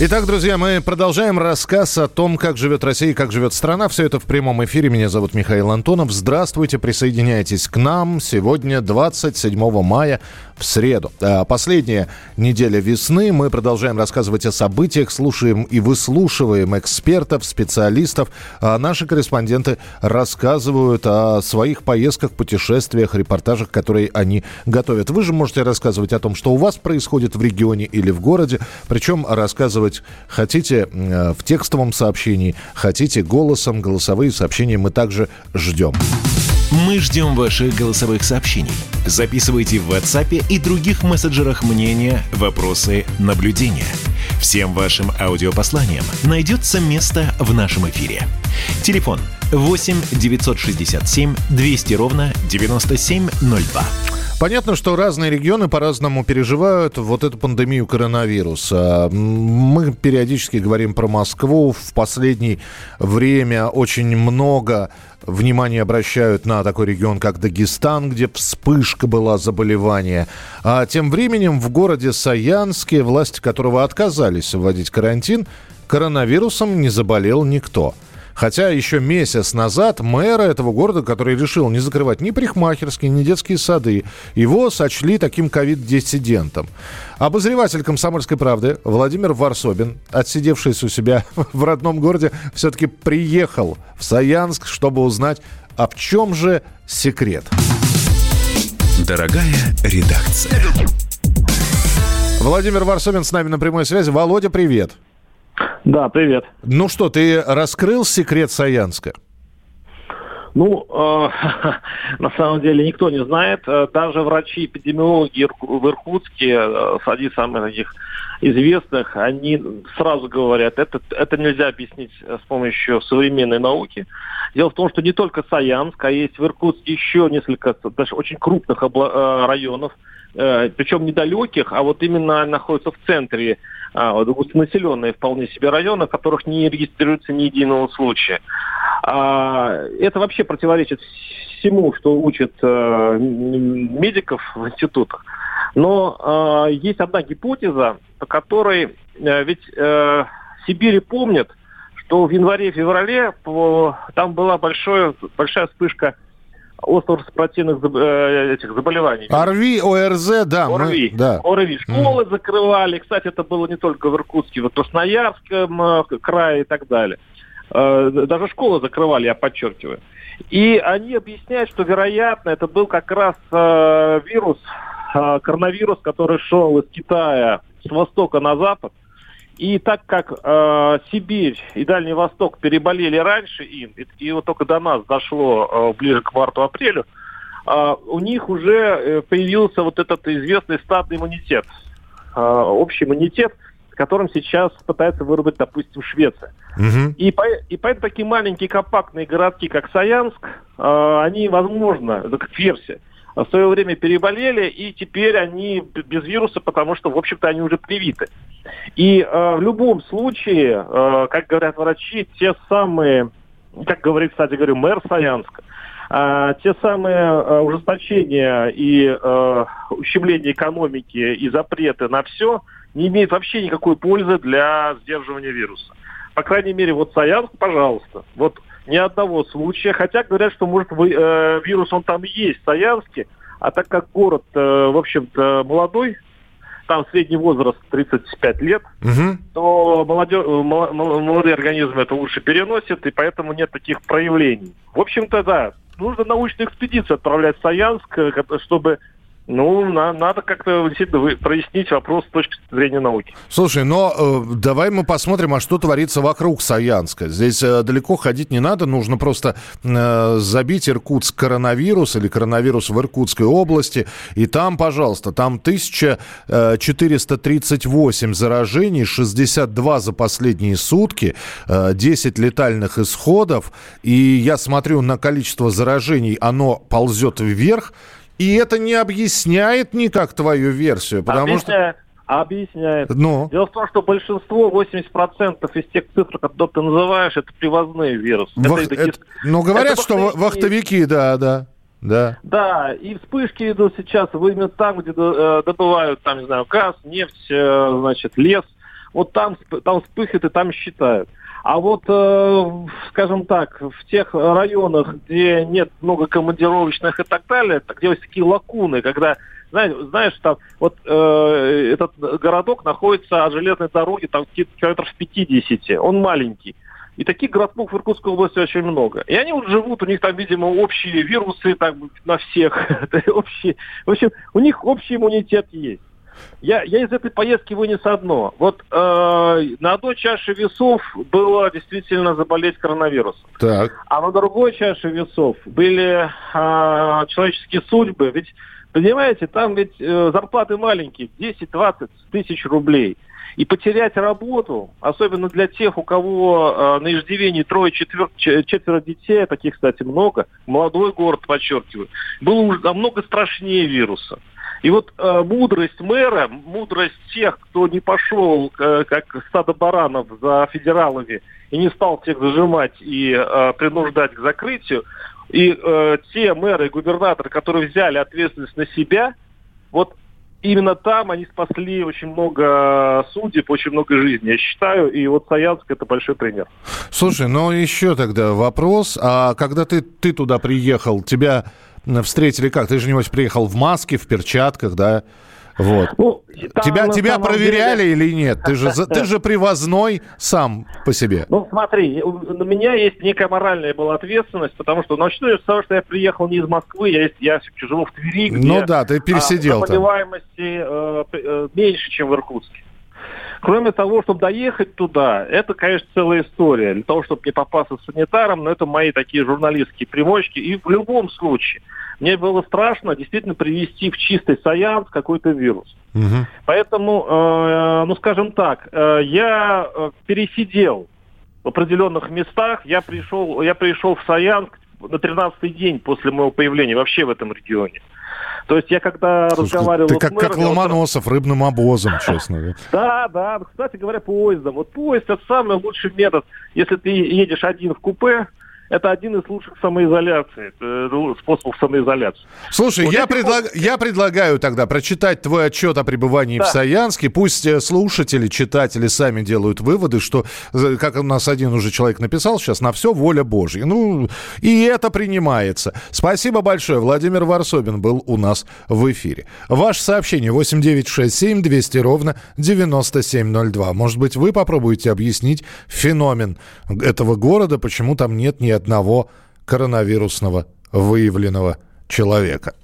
Итак, друзья, мы продолжаем рассказ о том, как живет Россия и как живет страна. Все это в прямом эфире. Меня зовут Михаил Антонов. Здравствуйте, присоединяйтесь к нам. Сегодня 27 мая в среду. А, последняя неделя весны. Мы продолжаем рассказывать о событиях, слушаем и выслушиваем экспертов, специалистов. А наши корреспонденты рассказывают о своих поездках, путешествиях, репортажах, которые они готовят. Вы же можете рассказывать о том, что у вас происходит в регионе или в городе. Причем рассказывать записывать. Хотите э, в текстовом сообщении, хотите голосом, голосовые сообщения мы также ждем. Мы ждем ваших голосовых сообщений. Записывайте в WhatsApp и других мессенджерах мнения, вопросы, наблюдения. Всем вашим аудиопосланиям найдется место в нашем эфире. Телефон 8 967 200 ровно 9702. Понятно, что разные регионы по-разному переживают вот эту пандемию коронавируса. Мы периодически говорим про Москву. В последнее время очень много внимания обращают на такой регион, как Дагестан, где вспышка была заболевания. А тем временем в городе Саянске, власти которого отказались вводить карантин, коронавирусом не заболел никто. Хотя еще месяц назад мэра этого города, который решил не закрывать ни парикмахерские, ни детские сады, его сочли таким ковид-диссидентом. Обозреватель «Комсомольской правды» Владимир Варсобин, отсидевшийся у себя в родном городе, все-таки приехал в Саянск, чтобы узнать, в чем же секрет. Дорогая редакция. Владимир Варсобин с нами на прямой связи. Володя, привет. Да, привет. Ну что, ты раскрыл секрет Саянска? Ну, э, на самом деле никто не знает. Э, даже врачи-эпидемиологи в Иркутске, э, среди самых таких известных, они сразу говорят, это, это нельзя объяснить с помощью современной науки. Дело в том, что не только Саянск, а есть в Иркутске еще несколько даже очень крупных обла- э, районов, причем недалеких, а вот именно находятся в центре а, густонаселенные вполне себе районы, в которых не регистрируется ни единого случая. А, это вообще противоречит всему, что учат э, медиков в институтах. Но э, есть одна гипотеза, по которой э, ведь э, Сибири помнят, что в январе-феврале там была большое, большая вспышка остро-респиративных э, этих заболеваний. ОРВИ, ОРЗ, да. ОРВИ, мы, да. ОРВИ. Школы mm. закрывали. Кстати, это было не только в Иркутске, в Красноярском э, крае и так далее. Э, даже школы закрывали, я подчеркиваю. И они объясняют, что, вероятно, это был как раз э, вирус, э, коронавирус, который шел из Китая с востока на запад, и так как э, Сибирь и Дальний Восток переболели раньше им, и, и вот только до нас дошло э, ближе к марту-апрелю, э, у них уже э, появился вот этот известный стадный иммунитет, э, общий иммунитет, которым сейчас пытается выработать, допустим, Швеция. Угу. И, по, и поэтому такие маленькие компактные городки, как Саянск, э, они, возможно, это как версия, в свое время переболели, и теперь они без вируса, потому что, в общем-то, они уже привиты. И э, в любом случае, э, как говорят врачи, те самые, как говорит, кстати говорю, мэр Саянска, э, те самые э, ужесточения и э, ущемления экономики и запреты на все не имеют вообще никакой пользы для сдерживания вируса. По крайней мере, вот Саянск, пожалуйста, вот ни одного случая, хотя говорят, что может вы, э, вирус он там есть в Саянске, а так как город, э, в общем-то, молодой, там средний возраст 35 лет, угу. то молодежь, э, молодые организмы это лучше переносят, и поэтому нет таких проявлений. В общем-то, да, нужно научную экспедицию отправлять в Саянск, э, чтобы ну, на, надо как-то действительно прояснить вопрос с точки зрения науки. Слушай, но э, давай мы посмотрим, а что творится вокруг Саянска. Здесь э, далеко ходить не надо, нужно просто э, забить Иркутск коронавирус или коронавирус в Иркутской области, и там, пожалуйста, там 1438 э, заражений, 62 за последние сутки, э, 10 летальных исходов, и я смотрю на количество заражений, оно ползет вверх, и это не объясняет никак твою версию, потому объясняет, что... Объясняет. Ну? Дело в том, что большинство, 80% из тех цифр, которые ты называешь, это привозные вирусы. Вах... Это, это... Ну, говорят, это что вахтовики, да, да. да. Да, и вспышки идут сейчас именно там, где э, добывают, там, не знаю, газ, нефть, э, значит, лес. Вот там, там вспыхивает и там считают. А вот, э, скажем так, в тех районах, где нет много командировочных и так далее, где есть такие лакуны, когда, знаешь, знаешь там, вот э, этот городок находится от железной дороги там километров 50, он маленький. И таких городков в Иркутской области очень много. И они вот живут, у них там, видимо, общие вирусы так, на всех. общие. В общем, у них общий иммунитет есть. Я, я из этой поездки вынес одно. Вот э, на одной чаше весов было действительно заболеть коронавирусом. Так. А на другой чаше весов были э, человеческие судьбы. Ведь, понимаете, там ведь э, зарплаты маленькие, 10-20 тысяч рублей. И потерять работу, особенно для тех, у кого э, на иждивении трое, четвер... четверо детей, таких, кстати, много, молодой город, подчеркиваю, было намного страшнее вируса. И вот э, мудрость мэра, мудрость тех, кто не пошел, э, как стадо баранов за федералами, и не стал всех зажимать и э, принуждать к закрытию, и э, те мэры и губернаторы, которые взяли ответственность на себя, вот именно там они спасли очень много судеб, очень много жизней, я считаю. И вот Саянск это большой пример. Слушай, ну еще тогда вопрос. А когда ты, ты туда приехал, тебя встретили как? Ты же, небось, приехал в маске, в перчатках, да? Вот. Ну, там, тебя тебя проверяли деле... или нет? Ты же, ты же привозной сам по себе. Ну, смотри, у меня есть некая моральная была ответственность, потому что начну я с того, что я приехал не из Москвы, я, я живу в Твери, где ну, да, ты пересидел а, заболеваемости э, э, меньше, чем в Иркутске. Кроме того, чтобы доехать туда, это, конечно, целая история. Для того, чтобы не попасться санитаром, но это мои такие журналистские примочки. И в любом случае, мне было страшно действительно привести в чистый саянс какой-то вирус. Угу. Поэтому, э, ну, скажем так, э, я э, пересидел в определенных местах. Я пришел, я пришел в Саянск на 13-й день после моего появления вообще в этом регионе. То есть я когда Слушай, разговаривал ты как, мэром... как Ломоносов, рыбным обозом, честно. Да, да. Кстати говоря, поездом. Вот поезд – это самый лучший метод. Если ты едешь один в купе, это один из лучших самоизоляций, э, способов самоизоляции. Слушай, вот я, предлаг... я предлагаю тогда прочитать твой отчет о пребывании да. в Саянске. Пусть э, слушатели, читатели сами делают выводы, что, э, как у нас один уже человек написал сейчас, на все воля Божья. Ну, и это принимается. Спасибо большое. Владимир Варсобин был у нас в эфире. Ваше сообщение 8967 200 ровно 9702. Может быть, вы попробуете объяснить феномен этого города, почему там нет ни одного коронавирусного выявленного человека.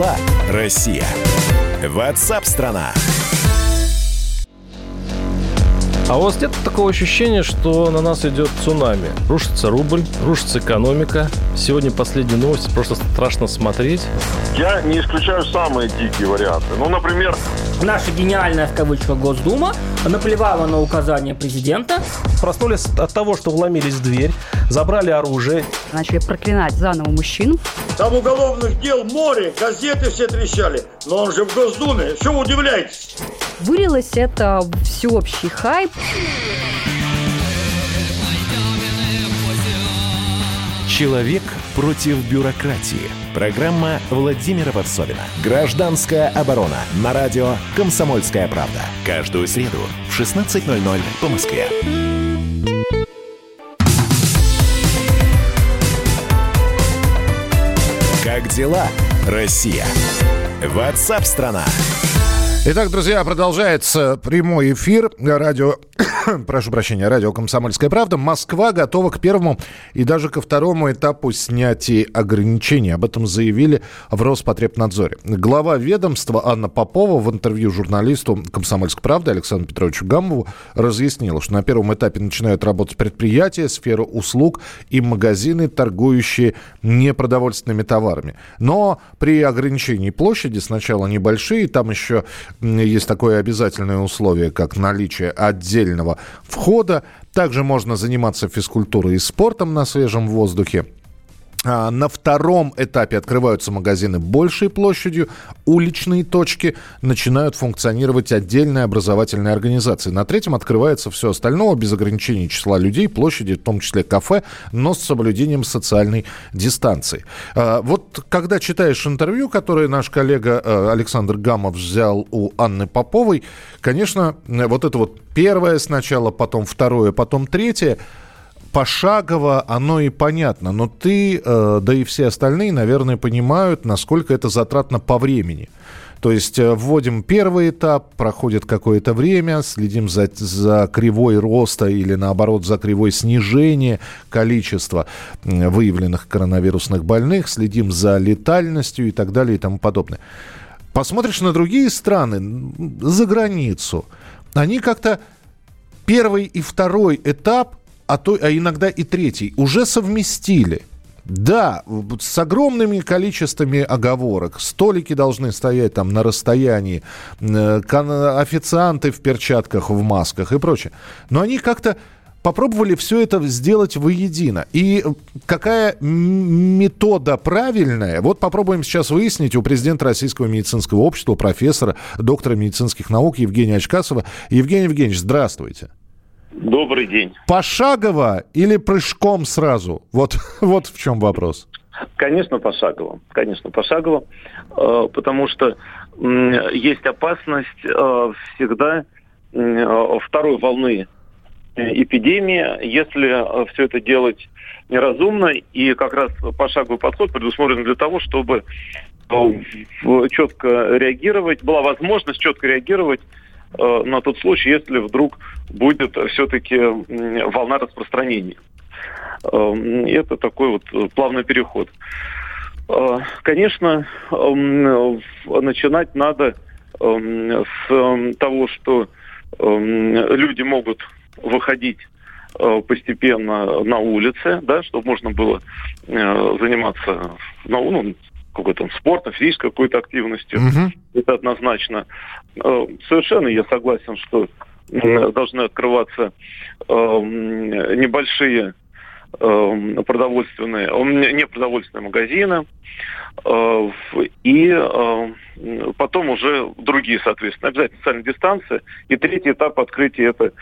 Дела, Россия? Ватсап-страна! А у вас нет такого ощущения, что на нас идет цунами? Рушится рубль, рушится экономика. Сегодня последние новости, просто страшно смотреть. Я не исключаю самые дикие варианты. Ну, например... Наша гениальная, в кавычках, Госдума наплевала на указания президента. Проснулись от того, что вломились в дверь, забрали оружие. Начали проклинать заново мужчин. Там уголовных дел море, газеты все трещали. Но он же в Госдуме, что вы удивляетесь? Вылилось это всеобщий хайп. Человек против бюрократии. Программа Владимира Варсовина. Гражданская оборона. На радио «Комсомольская правда». Каждую среду в 16.00 по Москве. Как дела, Россия? Ватсап-страна! Итак, друзья, продолжается прямой эфир радио, прошу прощения, радио «Комсомольская правда». Москва готова к первому и даже ко второму этапу снятия ограничений. Об этом заявили в Роспотребнадзоре. Глава ведомства Анна Попова в интервью журналисту «Комсомольской правды» Александру Петровичу Гамову разъяснила, что на первом этапе начинают работать предприятия, сфера услуг и магазины, торгующие непродовольственными товарами. Но при ограничении площади сначала небольшие, там еще есть такое обязательное условие, как наличие отдельного входа. Также можно заниматься физкультурой и спортом на свежем воздухе. А, на втором этапе открываются магазины большей площадью, уличные точки начинают функционировать отдельные образовательные организации. На третьем открывается все остальное без ограничений числа людей, площади, в том числе кафе, но с соблюдением социальной дистанции. А, вот когда читаешь интервью, которое наш коллега э, Александр Гамов взял у Анны Поповой, конечно, вот это вот первое сначала, потом второе, потом третье – пошагово оно и понятно, но ты, э, да и все остальные, наверное, понимают, насколько это затратно по времени. То есть э, вводим первый этап, проходит какое-то время, следим за, за кривой роста или наоборот за кривой снижения количества выявленных коронавирусных больных, следим за летальностью и так далее и тому подобное. Посмотришь на другие страны, за границу, они как-то первый и второй этап а, то, а иногда и третий, уже совместили. Да, с огромными количествами оговорок. Столики должны стоять там на расстоянии, э, официанты в перчатках, в масках и прочее. Но они как-то попробовали все это сделать воедино. И какая метода правильная, вот попробуем сейчас выяснить у президента Российского медицинского общества, профессора, доктора медицинских наук Евгения Очкасова. Евгений Евгеньевич, здравствуйте. Добрый день. Пошагово или прыжком сразу? Вот, вот в чем вопрос. Конечно, пошагово. Конечно, пошагово. Э, потому что есть опасность э, всегда э, второй волны эпидемии, если все это делать неразумно. И как раз пошаговый подход предусмотрен для того, чтобы четко реагировать, была возможность четко реагировать Э, на тот случай, если вдруг будет все-таки волна распространения. Эм, это такой вот плавный переход. Э, конечно, эм, начинать надо эм, с того, что люди могут выходить э, постепенно на улице, да, чтобы можно было заниматься ну, какой-то спортом, физической какой-то активностью. Угу. Это однозначно. Э, совершенно я согласен, что должны открываться э, небольшие э, продовольственные, не продовольственные магазины, и потом уже другие, соответственно, обязательно социальная дистанция. И третий этап открытия это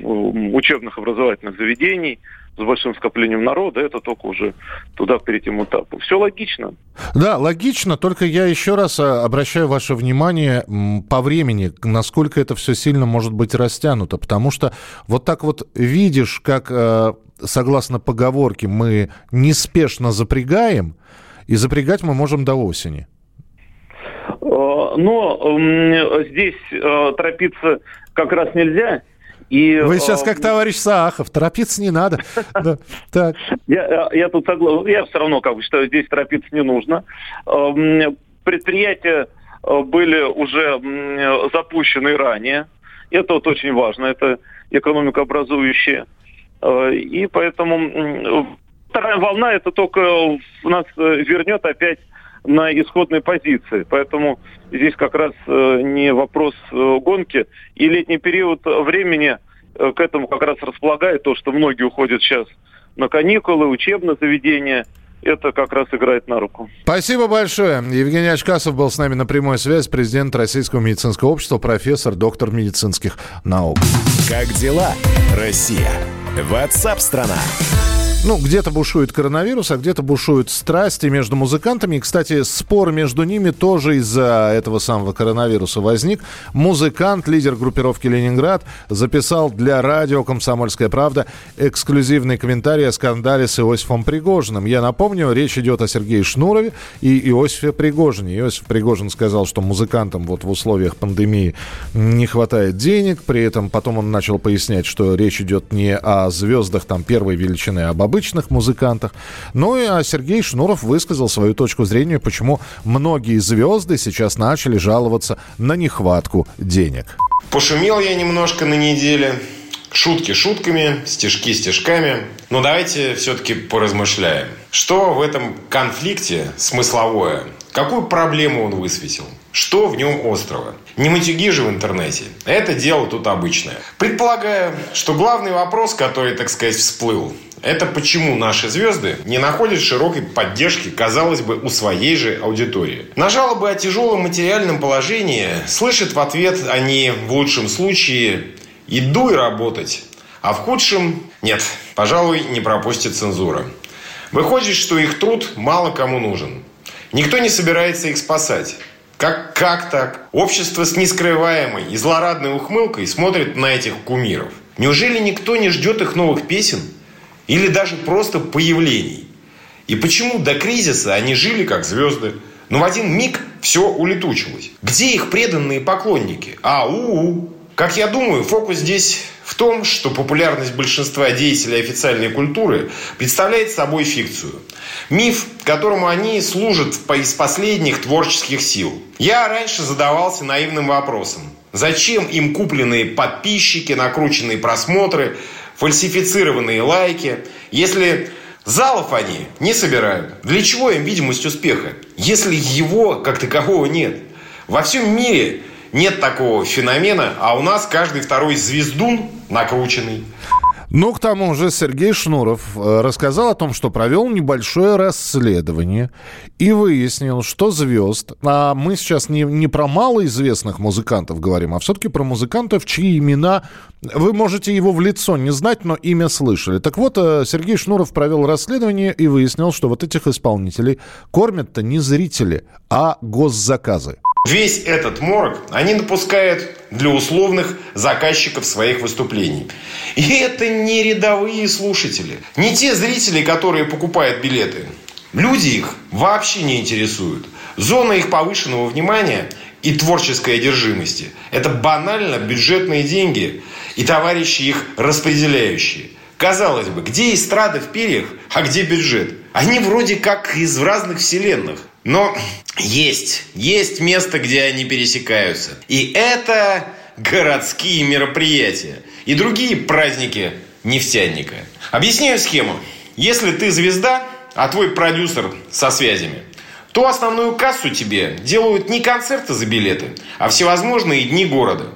учебных образовательных заведений, с большим скоплением народа, это только уже туда, к третьему этапу. Все логично. Да, логично, только я еще раз а, обращаю ваше внимание по времени, насколько это все сильно может быть растянуто, потому что вот так вот видишь, как, э, согласно поговорке, мы неспешно запрягаем, и запрягать мы можем до осени. Э, но здесь э, торопиться как раз нельзя, И, Вы сейчас как э, товарищ Саахов, торопиться не надо. Так. Я, тут согласен. Я все равно как бы считаю, здесь торопиться не нужно. Эм, Предприятия э, были уже запущены ранее. Это вот очень важно. Это экономикообразующее. Э, И поэтому вторая волна это только нас э, вернет опять на исходной позиции. Поэтому здесь как раз э, не вопрос э, гонки. И летний период времени э, к этому как раз располагает то, что многие уходят сейчас на каникулы, учебное заведение. Это как раз играет на руку. Спасибо большое. Евгений Очкасов был с нами на прямой связи, президент Российского медицинского общества, профессор, доктор медицинских наук. Как дела, Россия? Ватсап-страна! Ну, где-то бушует коронавирус, а где-то бушуют страсти между музыкантами. И, кстати, спор между ними тоже из-за этого самого коронавируса возник. Музыкант, лидер группировки «Ленинград», записал для радио «Комсомольская правда» эксклюзивный комментарий о скандале с Иосифом Пригожиным. Я напомню, речь идет о Сергее Шнурове и Иосифе Пригожине. Иосиф Пригожин сказал, что музыкантам вот в условиях пандемии не хватает денег. При этом потом он начал пояснять, что речь идет не о звездах там первой величины, а об обычных музыкантах. Ну и а Сергей Шнуров высказал свою точку зрения, почему многие звезды сейчас начали жаловаться на нехватку денег. Пошумел я немножко на неделе. Шутки шутками, стишки стишками. Но давайте все-таки поразмышляем. Что в этом конфликте смысловое? Какую проблему он высветил? Что в нем острого? Не матюги же в интернете. Это дело тут обычное. Предполагаю, что главный вопрос, который, так сказать, всплыл, это почему наши звезды не находят широкой поддержки, казалось бы, у своей же аудитории. На жалобы о тяжелом материальном положении слышат в ответ они в лучшем случае «иду и работать», а в худшем «нет, пожалуй, не пропустит цензура». Выходит, что их труд мало кому нужен. Никто не собирается их спасать. Как, как так? Общество с нескрываемой и злорадной ухмылкой смотрит на этих кумиров. Неужели никто не ждет их новых песен? Или даже просто появлений? И почему до кризиса они жили как звезды? Но в один миг все улетучилось. Где их преданные поклонники? Ау! Как я думаю, фокус здесь в том, что популярность большинства деятелей официальной культуры представляет собой фикцию. Миф, которому они служат из последних творческих сил. Я раньше задавался наивным вопросом. Зачем им купленные подписчики, накрученные просмотры, фальсифицированные лайки, если залов они не собирают? Для чего им видимость успеха, если его как такового нет? Во всем мире нет такого феномена, а у нас каждый второй звездун накрученный. Ну, к тому же Сергей Шнуров э, рассказал о том, что провел небольшое расследование и выяснил, что звезд, а мы сейчас не, не про малоизвестных музыкантов говорим, а все-таки про музыкантов, чьи имена, вы можете его в лицо не знать, но имя слышали. Так вот, э, Сергей Шнуров провел расследование и выяснил, что вот этих исполнителей кормят-то не зрители, а госзаказы. Весь этот морок они допускают для условных заказчиков своих выступлений. И это не рядовые слушатели, не те зрители, которые покупают билеты. Люди их вообще не интересуют. Зона их повышенного внимания и творческой одержимости – это банально бюджетные деньги и товарищи их распределяющие. Казалось бы, где эстрада в перьях, а где бюджет? Они вроде как из разных вселенных. Но есть, есть место, где они пересекаются. И это городские мероприятия. И другие праздники нефтяника. Объясняю схему. Если ты звезда, а твой продюсер со связями, то основную кассу тебе делают не концерты за билеты, а всевозможные дни города.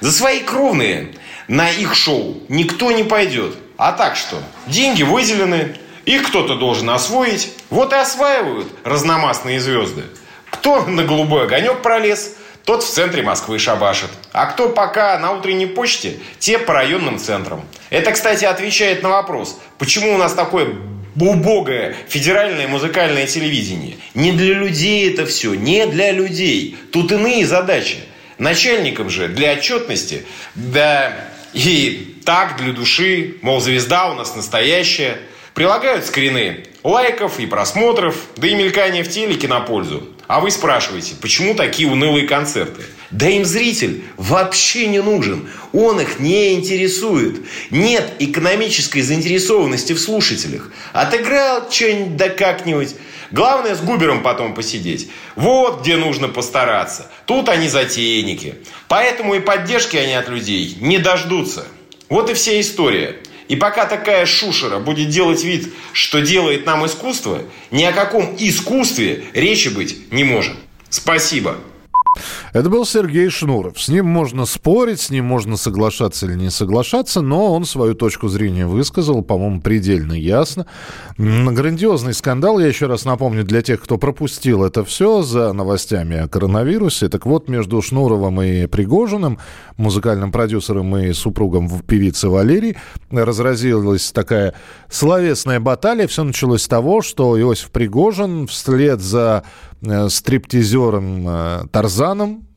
За свои кровные на их шоу никто не пойдет. А так что? Деньги выделены, их кто-то должен освоить. Вот и осваивают разномастные звезды. Кто на голубой огонек пролез, тот в центре Москвы шабашит. А кто пока на утренней почте, те по районным центрам. Это, кстати, отвечает на вопрос, почему у нас такое убогое федеральное музыкальное телевидение. Не для людей это все, не для людей. Тут иные задачи. Начальникам же для отчетности, да и так для души, мол, звезда у нас настоящая. Прилагают скрины лайков и просмотров, да и мелькания в телеке на пользу. А вы спрашиваете, почему такие унылые концерты? Да им зритель вообще не нужен. Он их не интересует. Нет экономической заинтересованности в слушателях. Отыграл что-нибудь да как-нибудь. Главное с Губером потом посидеть. Вот где нужно постараться. Тут они затейники. Поэтому и поддержки они от людей не дождутся. Вот и вся история. И пока такая шушера будет делать вид, что делает нам искусство, ни о каком искусстве речи быть не может. Спасибо. Это был Сергей Шнуров. С ним можно спорить, с ним можно соглашаться или не соглашаться, но он свою точку зрения высказал, по-моему, предельно ясно. Грандиозный скандал, я еще раз напомню, для тех, кто пропустил это все за новостями о коронавирусе. Так вот, между Шнуровым и Пригожиным, музыкальным продюсером и супругом певицы Валерий, разразилась такая словесная баталия. Все началось с того, что Иосиф Пригожин вслед за стриптизером э, Тарзаном,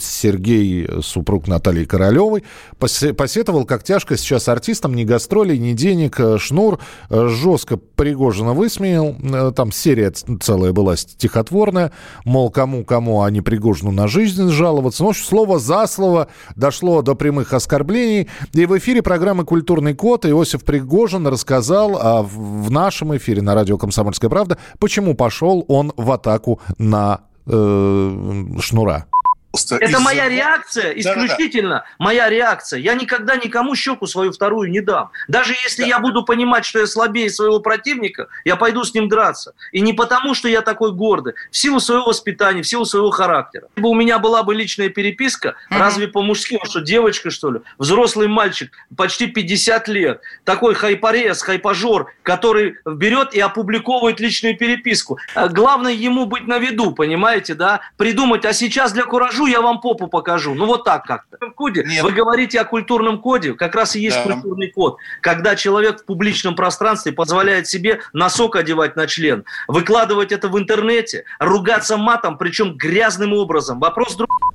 Сергей, супруг Натальи Королевой, посетовал, как тяжко сейчас артистам ни гастролей, ни денег. Э, Шнур э, жестко Пригожина высмеял. Э, там серия целая была стихотворная. Мол, кому-кому, а не Пригожину на жизнь жаловаться. Ну, слово за слово дошло до прямых оскорблений. И в эфире программы «Культурный код» Иосиф Пригожин рассказал а в нашем эфире на радио «Комсомольская правда», почему пошел он в атаку на э, Шнура. Это моя реакция, исключительно да, да, да. моя реакция. Я никогда никому щеку свою вторую не дам. Даже если да. я буду понимать, что я слабее своего противника, я пойду с ним драться. И не потому, что я такой гордый, в силу своего воспитания, в силу своего характера. Если бы у меня была бы личная переписка, mm-hmm. разве по-мужски, что девочка, что ли, взрослый мальчик, почти 50 лет, такой хайпорез, хайпажор, который берет и опубликовывает личную переписку. А главное ему быть на виду, понимаете, да? Придумать, а сейчас для куража покажу, я вам попу покажу. Ну вот так как-то. В коде, вы говорите о культурном коде, как раз и есть да. культурный код. Когда человек в публичном пространстве позволяет себе носок одевать на член, выкладывать это в интернете, ругаться матом, причем грязным образом. Вопрос другой.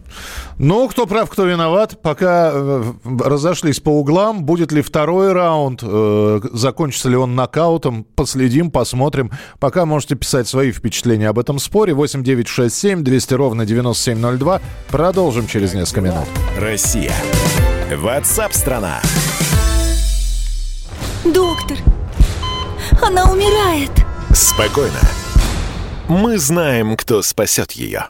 Ну, кто прав, кто виноват. Пока э, разошлись по углам. Будет ли второй раунд? Э, закончится ли он нокаутом? Последим, посмотрим. Пока можете писать свои впечатления об этом споре. 8 9 6 7 200 ровно 9702. Продолжим через несколько минут. Россия. Ватсап-страна! Доктор, она умирает. Спокойно. Мы знаем, кто спасет ее.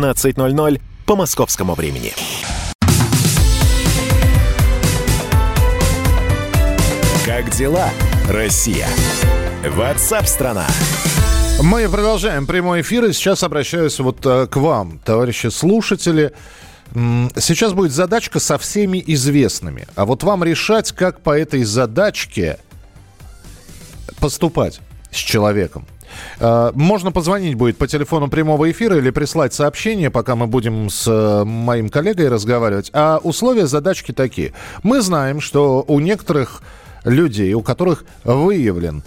17.00 по московскому времени. Как дела, Россия? Ватсап-страна! Мы продолжаем прямой эфир, и сейчас обращаюсь вот э, к вам, товарищи слушатели. Сейчас будет задачка со всеми известными. А вот вам решать, как по этой задачке поступать с человеком. Э, можно позвонить будет по телефону прямого эфира или прислать сообщение, пока мы будем с э, моим коллегой разговаривать. А условия задачки такие. Мы знаем, что у некоторых людей, у которых выявлен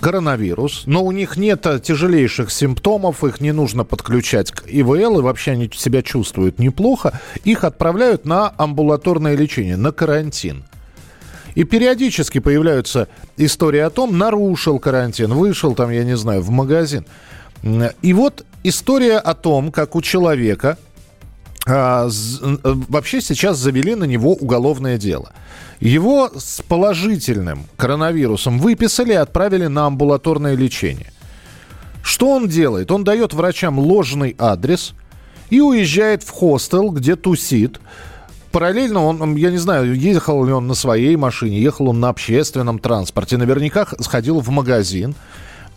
коронавирус, но у них нет тяжелейших симптомов, их не нужно подключать к ИВЛ, и вообще они себя чувствуют неплохо, их отправляют на амбулаторное лечение, на карантин. И периодически появляются истории о том, нарушил карантин, вышел там, я не знаю, в магазин. И вот история о том, как у человека а, з, вообще сейчас завели на него уголовное дело. Его с положительным коронавирусом выписали и отправили на амбулаторное лечение. Что он делает? Он дает врачам ложный адрес и уезжает в хостел, где тусит параллельно он, я не знаю, ехал ли он на своей машине, ехал он на общественном транспорте, наверняка сходил в магазин.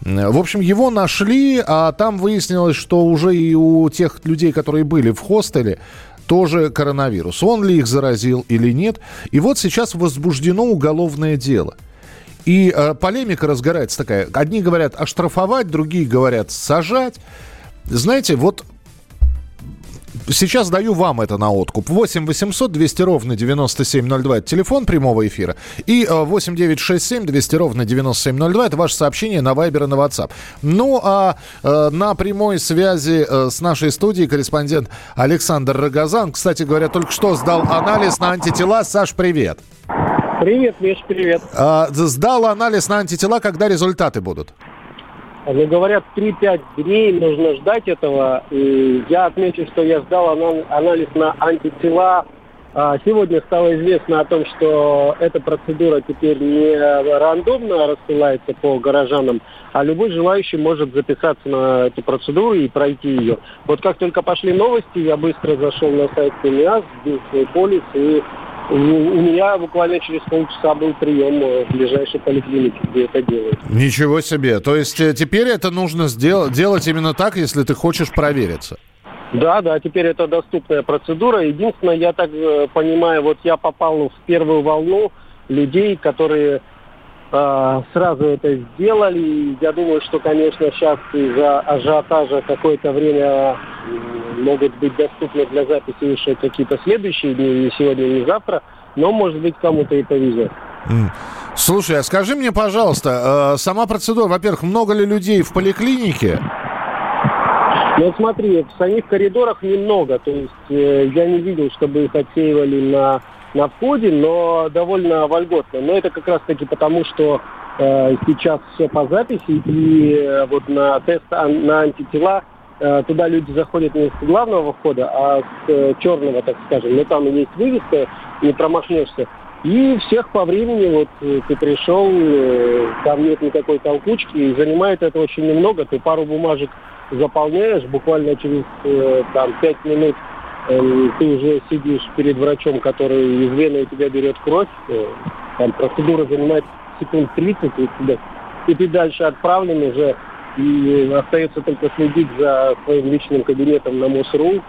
В общем, его нашли, а там выяснилось, что уже и у тех людей, которые были в хостеле, тоже коронавирус. Он ли их заразил или нет. И вот сейчас возбуждено уголовное дело. И э, полемика разгорается такая. Одни говорят оштрафовать, другие говорят сажать. Знаете, вот сейчас даю вам это на откуп. 8 800 200 ровно 9702 это телефон прямого эфира. И 8 967 200 ровно 9702 это ваше сообщение на Viber и на WhatsApp. Ну, а э, на прямой связи э, с нашей студией корреспондент Александр Рогозан. Кстати говоря, только что сдал анализ на антитела. Саш, привет. Привет, Миш, привет. А, сдал анализ на антитела, когда результаты будут? Ну, говорят, 3-5 дней нужно ждать этого. И я отмечу, что я сдал анализ на антитела. А, сегодня стало известно о том, что эта процедура теперь не рандомно рассылается по горожанам, а любой желающий может записаться на эту процедуру и пройти ее. Вот как только пошли новости, я быстро зашел на сайт КМИАС, вбил свой полис и у меня буквально через полчаса был прием в ближайшей поликлинике, где это делают. Ничего себе. То есть э, теперь это нужно сделать, делать именно так, если ты хочешь провериться? Да, да, теперь это доступная процедура. Единственное, я так э, понимаю, вот я попал в первую волну людей, которые э, сразу это сделали. Я думаю, что, конечно, сейчас из-за ажиотажа какое-то время могут быть доступны для записи еще какие-то следующие дни, не сегодня, не завтра, но, может быть, кому-то и повезет. Слушай, а скажи мне, пожалуйста, э, сама процедура, во-первых, много ли людей в поликлинике? Ну, смотри, в самих коридорах немного, то есть э, я не видел, чтобы их отсеивали на, на входе, но довольно вольготно. Но это как раз-таки потому, что э, сейчас все по записи, и э, вот на тест на антитела Э, туда люди заходят не с главного входа, а с э, черного, так скажем. Но там есть вывеска, не промахнешься. И всех по времени, вот э, ты пришел, там нет никакой толкучки, и занимает это очень немного. Ты пару бумажек заполняешь, буквально через там, 5 минут ты уже сидишь перед врачом, который из вены у тебя берет кровь. Там процедура занимает секунд 30, и, и ты дальше отправлен уже и остается только следить за своим личным кабинетом на МОСРУ,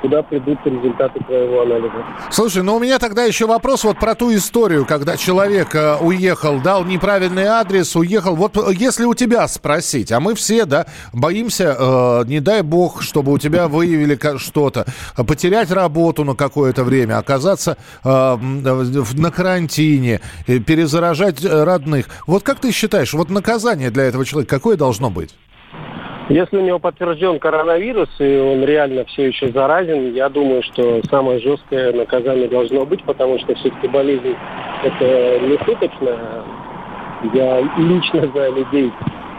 куда придут результаты твоего анализа. Слушай, ну у меня тогда еще вопрос вот про ту историю, когда человек э, уехал, дал неправильный адрес, уехал. Вот э, если у тебя спросить, а мы все, да, боимся, э, не дай бог, чтобы у тебя выявили что-то, потерять работу на какое-то время, оказаться э, на карантине, э, перезаражать родных. Вот как ты считаешь, вот наказание для этого человека какое должно быть? Если у него подтвержден коронавирус, и он реально все еще заразен, я думаю, что самое жесткое наказание должно быть, потому что все-таки болезнь это не шуточная. Я лично знаю людей,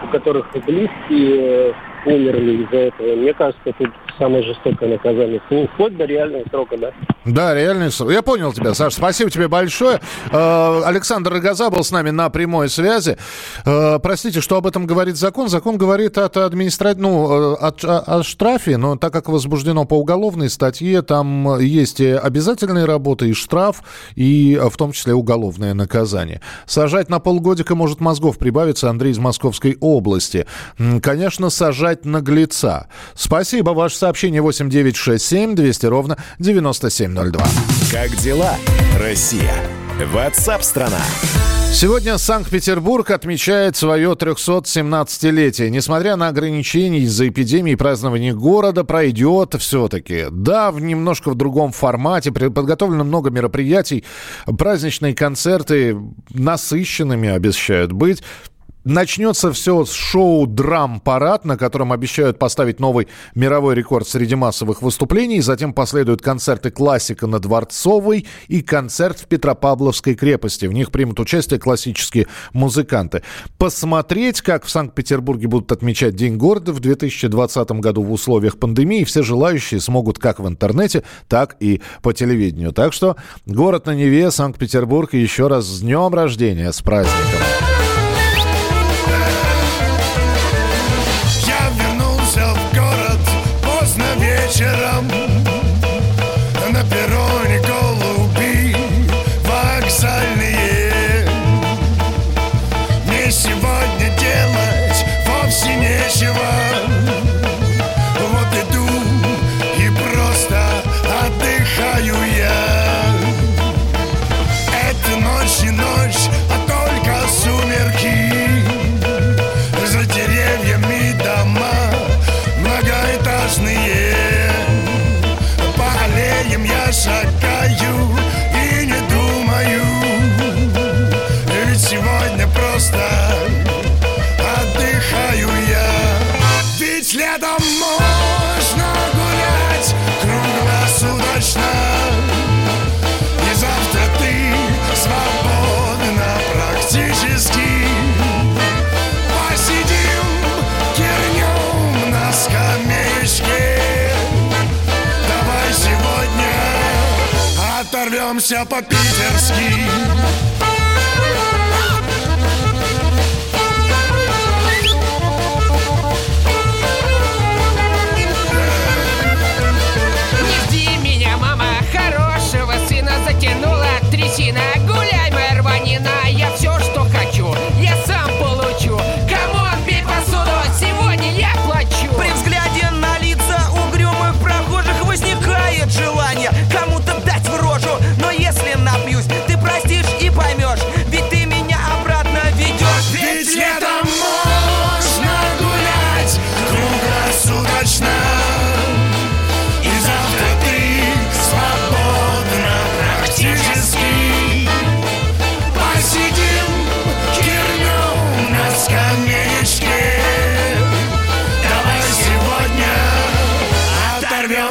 у которых близкие умерли из-за этого. Мне кажется, тут самое жестокое наказание. Ну, вплоть до реального срока, да? Да, реальный срок. Я понял тебя, Саша. Спасибо тебе большое. Э, Александр Рогоза был с нами на прямой связи. Э, простите, что об этом говорит закон? Закон говорит от администрат... ну, э, от, о штрафе, но так как возбуждено по уголовной статье, там есть и обязательные работы, и штраф, и в том числе уголовное наказание. Сажать на полгодика может мозгов прибавиться. Андрей из Московской области. Конечно, сажать наглеца. Спасибо, ваше сообщение 8967 200 ровно 9702. Как дела, Россия? Ватсап-страна! Сегодня Санкт-Петербург отмечает свое 317-летие. Несмотря на ограничения из-за эпидемии, празднование города пройдет все-таки. Да, в немножко в другом формате. Подготовлено много мероприятий. Праздничные концерты насыщенными обещают быть. Начнется все с шоу «Драм-парад», на котором обещают поставить новый мировой рекорд среди массовых выступлений. Затем последуют концерты классика на Дворцовой и концерт в Петропавловской крепости. В них примут участие классические музыканты. Посмотреть, как в Санкт-Петербурге будут отмечать День города в 2020 году в условиях пандемии, все желающие смогут как в интернете, так и по телевидению. Так что город на Неве, Санкт-Петербург, еще раз с днем рождения, с праздником! Оторвемся по-питерски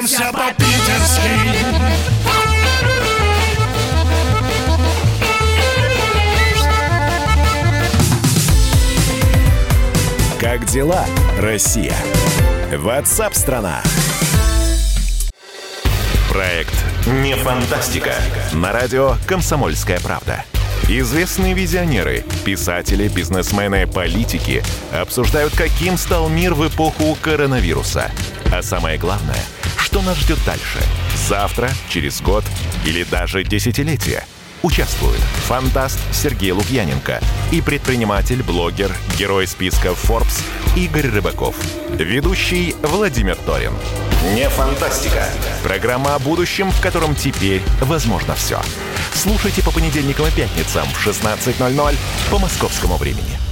оторвемся по-питерски Как дела, Россия? Ватсап-страна! Проект «Не фантастика» на радио «Комсомольская правда». Известные визионеры, писатели, бизнесмены, политики обсуждают, каким стал мир в эпоху коронавируса. А самое главное, что нас ждет дальше? Завтра, через год или даже десятилетие? Участвуют фантаст Сергей Лукьяненко и предприниматель, блогер, герой списка Forbes Игорь Рыбаков. Ведущий Владимир Торин. Не фантастика. Программа о будущем, в котором теперь возможно все. Слушайте по понедельникам и пятницам в 16.00 по московскому времени.